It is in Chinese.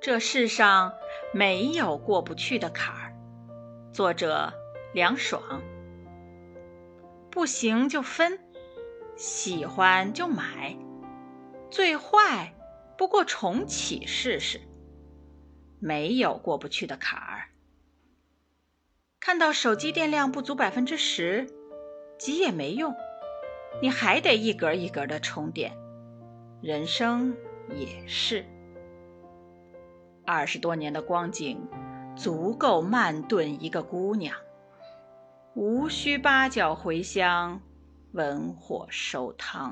这世上没有过不去的坎儿。作者：凉爽。不行就分，喜欢就买，最坏不过重启试试。没有过不去的坎儿。看到手机电量不足百分之十，急也没用，你还得一格一格的充电。人生也是。二十多年的光景，足够慢炖一个姑娘，无需八角茴香，文火收汤。